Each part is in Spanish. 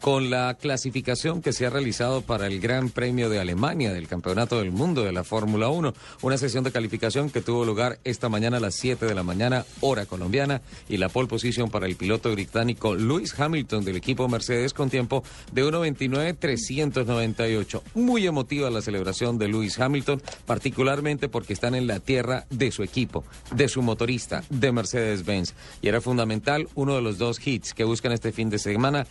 Con la clasificación que se ha realizado para el Gran Premio de Alemania del Campeonato del Mundo de la Fórmula 1, una sesión de calificación que tuvo lugar esta mañana a las 7 de la mañana, hora colombiana, y la pole position para el piloto británico Lewis Hamilton del equipo Mercedes con tiempo de 1.29.398. Muy emotiva la celebración de Lewis Hamilton, particularmente porque están en la tierra de su equipo, de su motorista, de Mercedes-Benz. Y era fundamental uno de los dos hits que buscan este fin de semana,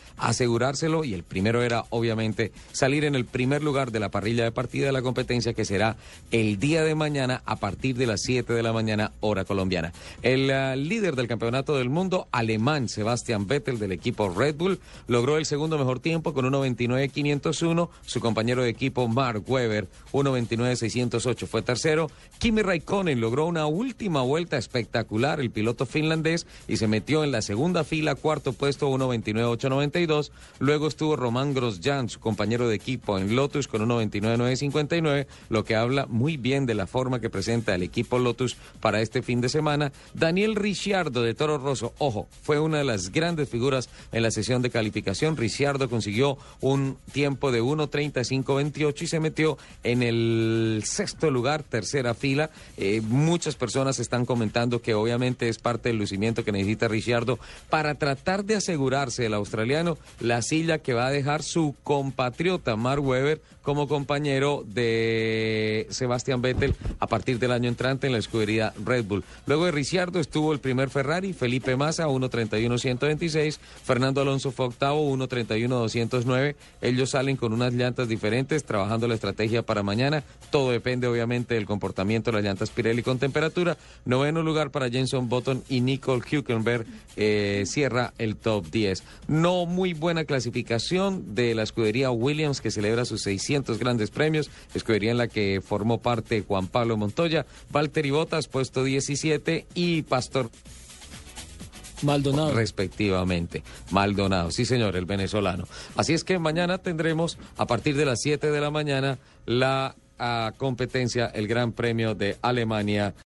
y el primero era obviamente salir en el primer lugar de la parrilla de partida de la competencia que será el día de mañana a partir de las 7 de la mañana hora colombiana. El uh, líder del campeonato del mundo, alemán Sebastian Vettel del equipo Red Bull, logró el segundo mejor tiempo con 1.29.501. Su compañero de equipo Mark Webber, 1.29.608 fue tercero. Kimi Raikkonen logró una última vuelta espectacular, el piloto finlandés, y se metió en la segunda fila, cuarto puesto, 1.29.892. Luego estuvo Román Grosjean, su compañero de equipo en Lotus con 1.29.959, lo que habla muy bien de la forma que presenta el equipo Lotus para este fin de semana. Daniel Ricciardo de Toro Rosso, ojo, fue una de las grandes figuras en la sesión de calificación. Ricciardo consiguió un tiempo de 1.35.28 y se metió en el sexto lugar, tercera fila. Eh, muchas personas están comentando que obviamente es parte del lucimiento que necesita Ricciardo para tratar de asegurarse el australiano la silla que va a dejar su compatriota Mark Webber como compañero de Sebastian Vettel a partir del año entrante en la escudería Red Bull. Luego de Ricciardo estuvo el primer Ferrari, Felipe Massa, 1.31.126, Fernando Alonso fue octavo, 1.31.209. Ellos salen con unas llantas diferentes, trabajando la estrategia para mañana. Todo depende obviamente del comportamiento de las llantas Pirelli con temperatura. Noveno lugar para Jenson Button y Nicole Hülkenberg eh, cierra el top 10. No muy buena clasificación de la escudería Williams que celebra sus 600 grandes premios, escudería en la que formó parte Juan Pablo Montoya, Valtteri Bottas puesto 17 y Pastor Maldonado. Respectivamente. Maldonado, sí señor, el venezolano. Así es que mañana tendremos, a partir de las 7 de la mañana, la uh, competencia, el Gran Premio de Alemania.